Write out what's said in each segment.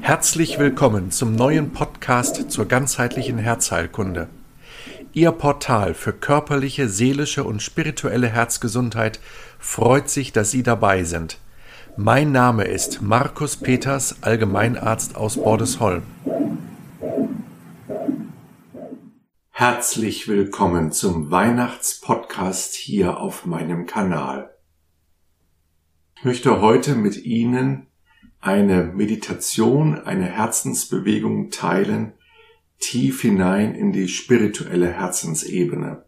Herzlich willkommen zum neuen Podcast zur ganzheitlichen Herzheilkunde. Ihr Portal für körperliche, seelische und spirituelle Herzgesundheit freut sich, dass Sie dabei sind. Mein Name ist Markus Peters, Allgemeinarzt aus Bordesholm. Herzlich willkommen zum Weihnachtspodcast hier auf meinem Kanal. Ich möchte heute mit Ihnen eine Meditation, eine Herzensbewegung teilen, tief hinein in die spirituelle Herzensebene.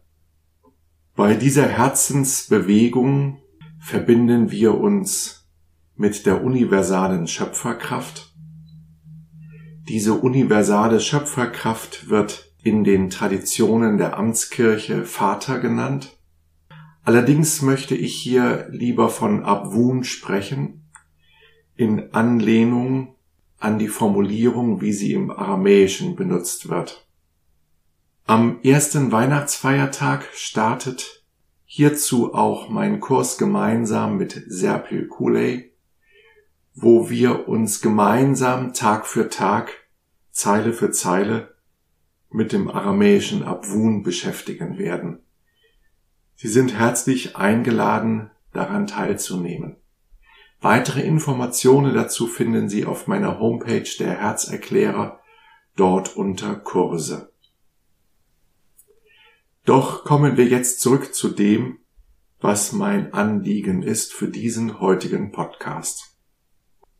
Bei dieser Herzensbewegung verbinden wir uns mit der universalen Schöpferkraft. Diese universale Schöpferkraft wird in den Traditionen der Amtskirche Vater genannt. Allerdings möchte ich hier lieber von Abwun sprechen, in Anlehnung an die Formulierung, wie sie im Aramäischen benutzt wird. Am ersten Weihnachtsfeiertag startet hierzu auch mein Kurs gemeinsam mit Serpil Kuley, wo wir uns gemeinsam Tag für Tag, Zeile für Zeile mit dem aramäischen Abwun beschäftigen werden. Sie sind herzlich eingeladen, daran teilzunehmen. Weitere Informationen dazu finden Sie auf meiner Homepage der Herzerklärer, dort unter Kurse. Doch kommen wir jetzt zurück zu dem, was mein Anliegen ist für diesen heutigen Podcast.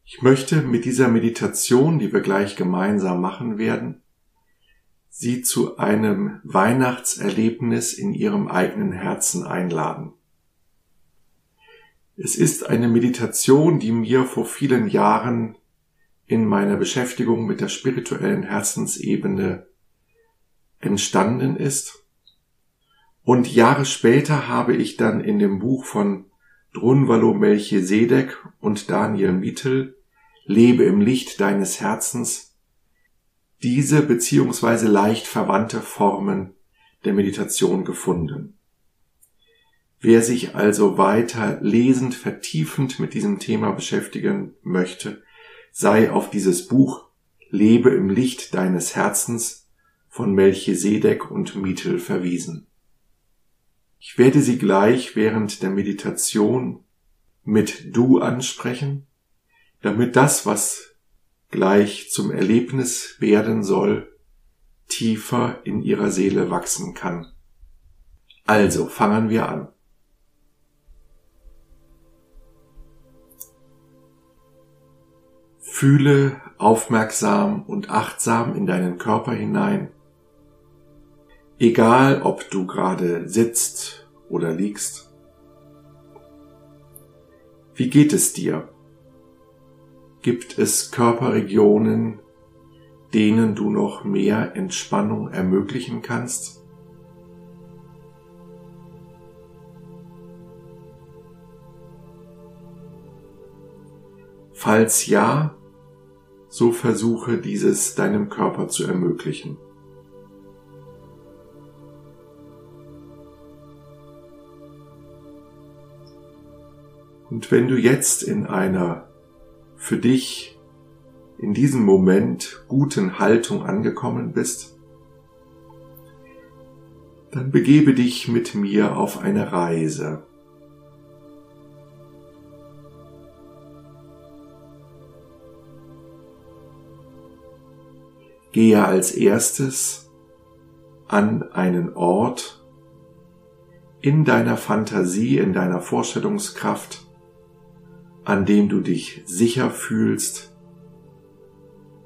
Ich möchte mit dieser Meditation, die wir gleich gemeinsam machen werden, sie zu einem Weihnachtserlebnis in ihrem eigenen Herzen einladen. Es ist eine Meditation, die mir vor vielen Jahren in meiner Beschäftigung mit der spirituellen Herzensebene entstanden ist. Und Jahre später habe ich dann in dem Buch von Drunvalo Melchisedek und Daniel Mittel Lebe im Licht deines Herzens diese beziehungsweise leicht verwandte Formen der Meditation gefunden. Wer sich also weiter lesend, vertiefend mit diesem Thema beschäftigen möchte, sei auf dieses Buch Lebe im Licht deines Herzens von Melchisedek und Mietel verwiesen. Ich werde Sie gleich während der Meditation mit Du ansprechen, damit das, was gleich zum Erlebnis werden soll, tiefer in ihrer Seele wachsen kann. Also fangen wir an. Fühle aufmerksam und achtsam in deinen Körper hinein. Egal, ob du gerade sitzt oder liegst. Wie geht es dir? Gibt es Körperregionen, denen du noch mehr Entspannung ermöglichen kannst? Falls ja, so versuche dieses deinem Körper zu ermöglichen. Und wenn du jetzt in einer für dich in diesem Moment guten Haltung angekommen bist, dann begebe dich mit mir auf eine Reise. Gehe als erstes an einen Ort in deiner Fantasie, in deiner Vorstellungskraft, an dem du dich sicher fühlst,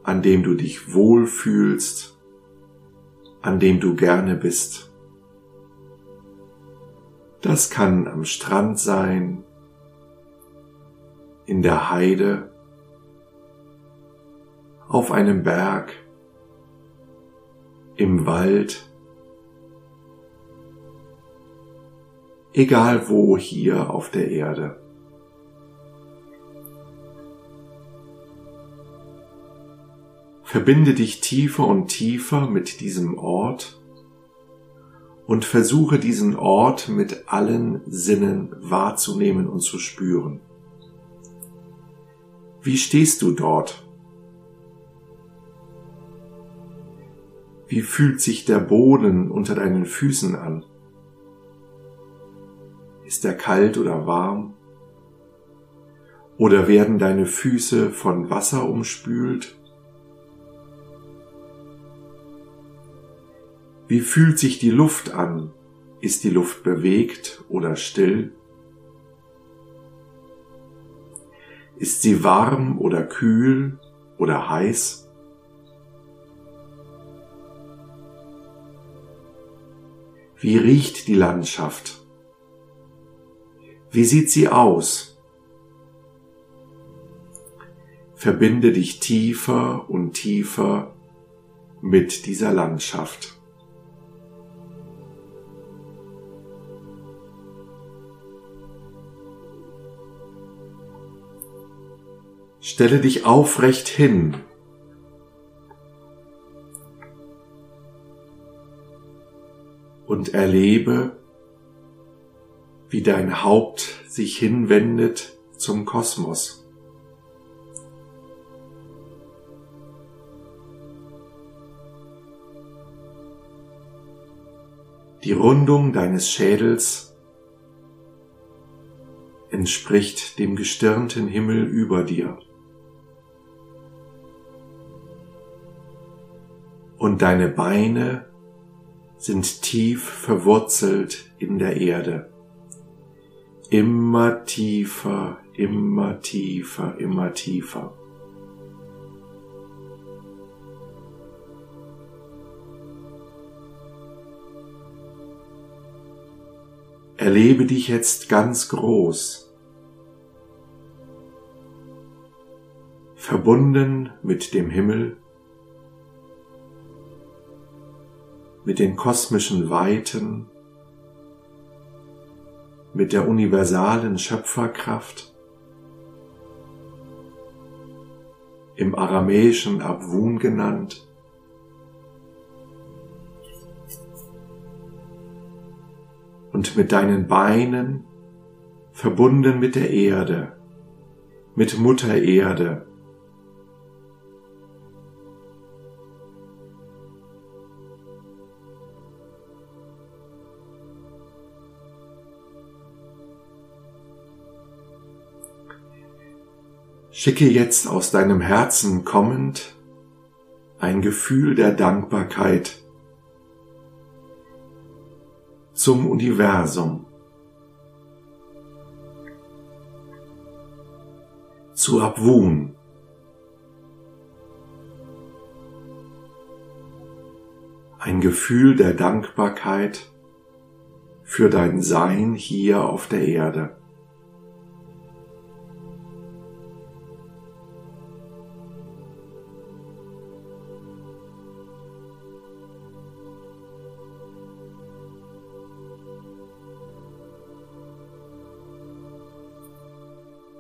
an dem du dich wohl fühlst, an dem du gerne bist. Das kann am Strand sein, in der Heide, auf einem Berg, im Wald, egal wo hier auf der Erde. Verbinde dich tiefer und tiefer mit diesem Ort und versuche diesen Ort mit allen Sinnen wahrzunehmen und zu spüren. Wie stehst du dort? Wie fühlt sich der Boden unter deinen Füßen an? Ist er kalt oder warm? Oder werden deine Füße von Wasser umspült? Wie fühlt sich die Luft an? Ist die Luft bewegt oder still? Ist sie warm oder kühl oder heiß? Wie riecht die Landschaft? Wie sieht sie aus? Verbinde dich tiefer und tiefer mit dieser Landschaft. Stelle dich aufrecht hin und erlebe, wie dein Haupt sich hinwendet zum Kosmos. Die Rundung deines Schädels entspricht dem gestirnten Himmel über dir. Und deine Beine sind tief verwurzelt in der Erde. Immer tiefer, immer tiefer, immer tiefer. Erlebe dich jetzt ganz groß, verbunden mit dem Himmel mit den kosmischen Weiten, mit der universalen Schöpferkraft, im aramäischen Abwun genannt, und mit deinen Beinen verbunden mit der Erde, mit Mutter Erde, Schicke jetzt aus deinem Herzen kommend ein Gefühl der Dankbarkeit zum Universum, zu Abwun, ein Gefühl der Dankbarkeit für dein Sein hier auf der Erde.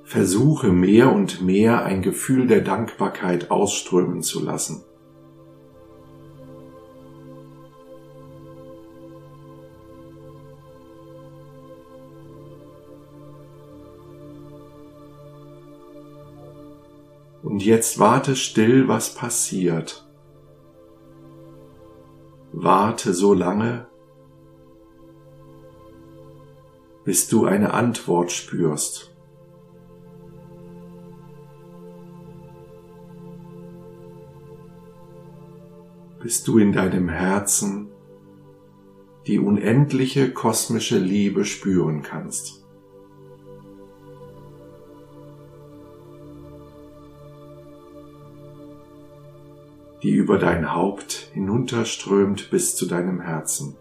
Versuche mehr und mehr ein Gefühl der Dankbarkeit ausströmen zu lassen. Und jetzt warte still, was passiert. Warte so lange, bis du eine Antwort spürst. Bis du in deinem Herzen die unendliche kosmische Liebe spüren kannst. die über dein Haupt hinunterströmt bis zu deinem Herzen.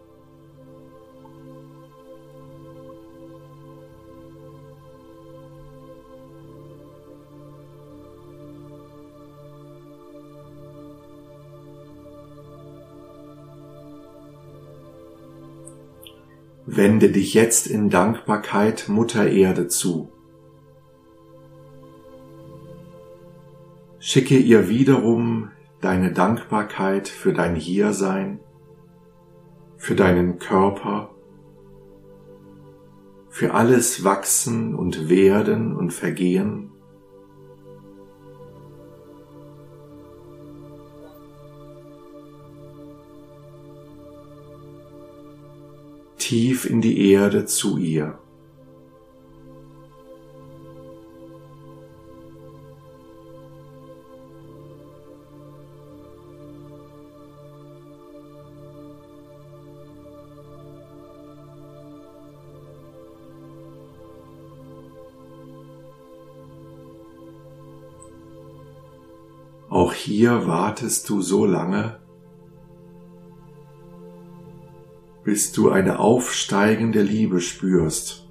Wende dich jetzt in Dankbarkeit Mutter Erde zu. Schicke ihr wiederum deine Dankbarkeit für dein Hiersein, für deinen Körper, für alles Wachsen und Werden und Vergehen, tief in die Erde zu ihr. Auch hier wartest du so lange, bis du eine aufsteigende Liebe spürst.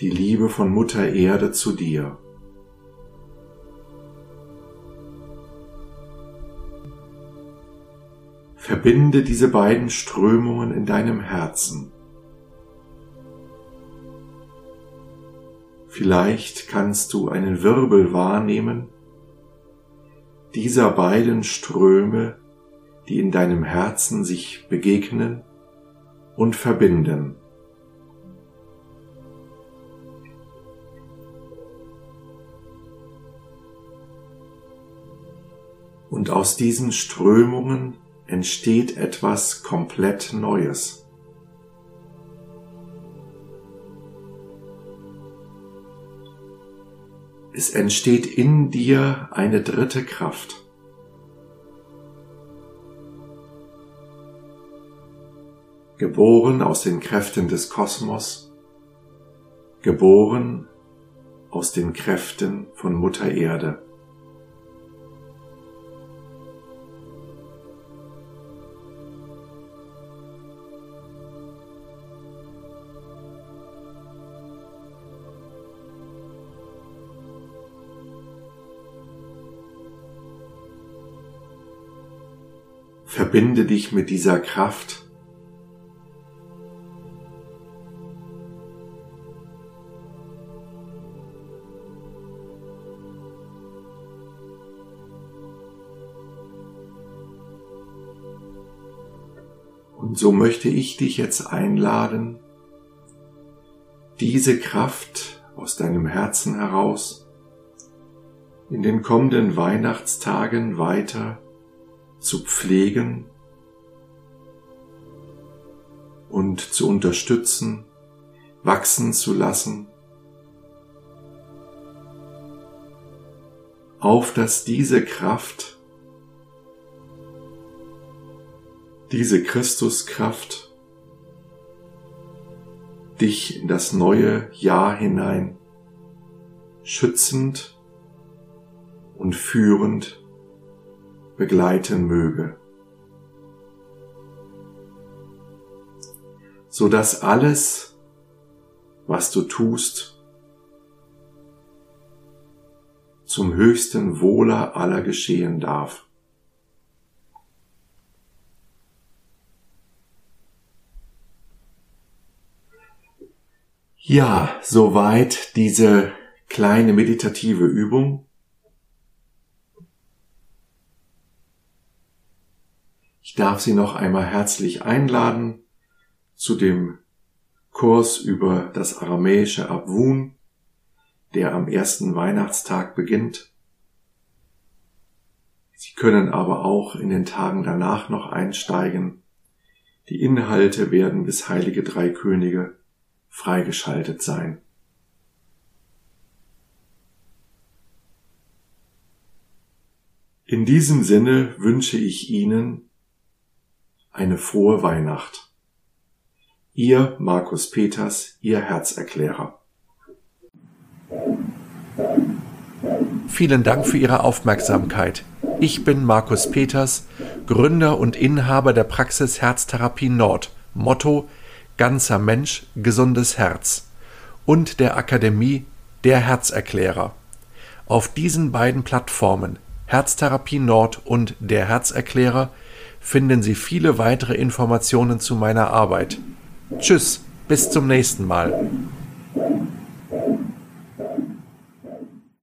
Die Liebe von Mutter Erde zu dir. Verbinde diese beiden Strömungen in deinem Herzen. Vielleicht kannst du einen Wirbel wahrnehmen dieser beiden Ströme, die in deinem Herzen sich begegnen und verbinden. Und aus diesen Strömungen entsteht etwas komplett Neues. Es entsteht in dir eine dritte Kraft. Geboren aus den Kräften des Kosmos, geboren aus den Kräften von Mutter Erde. Verbinde dich mit dieser Kraft. Und so möchte ich dich jetzt einladen, diese Kraft aus deinem Herzen heraus in den kommenden Weihnachtstagen weiter zu pflegen und zu unterstützen, wachsen zu lassen, auf dass diese Kraft, diese Christuskraft dich in das neue Jahr hinein schützend und führend begleiten möge, so dass alles, was du tust, zum höchsten Wohle aller geschehen darf. Ja, soweit diese kleine meditative Übung. Ich darf Sie noch einmal herzlich einladen zu dem Kurs über das aramäische Abwun, der am ersten Weihnachtstag beginnt. Sie können aber auch in den Tagen danach noch einsteigen. Die Inhalte werden bis Heilige Drei Könige freigeschaltet sein. In diesem Sinne wünsche ich Ihnen eine frohe Weihnacht. Ihr Markus Peters, Ihr Herzerklärer. Vielen Dank für Ihre Aufmerksamkeit. Ich bin Markus Peters, Gründer und Inhaber der Praxis Herztherapie Nord, Motto Ganzer Mensch, gesundes Herz und der Akademie Der Herzerklärer. Auf diesen beiden Plattformen Herztherapie Nord und Der Herzerklärer finden Sie viele weitere Informationen zu meiner Arbeit. Tschüss, bis zum nächsten Mal.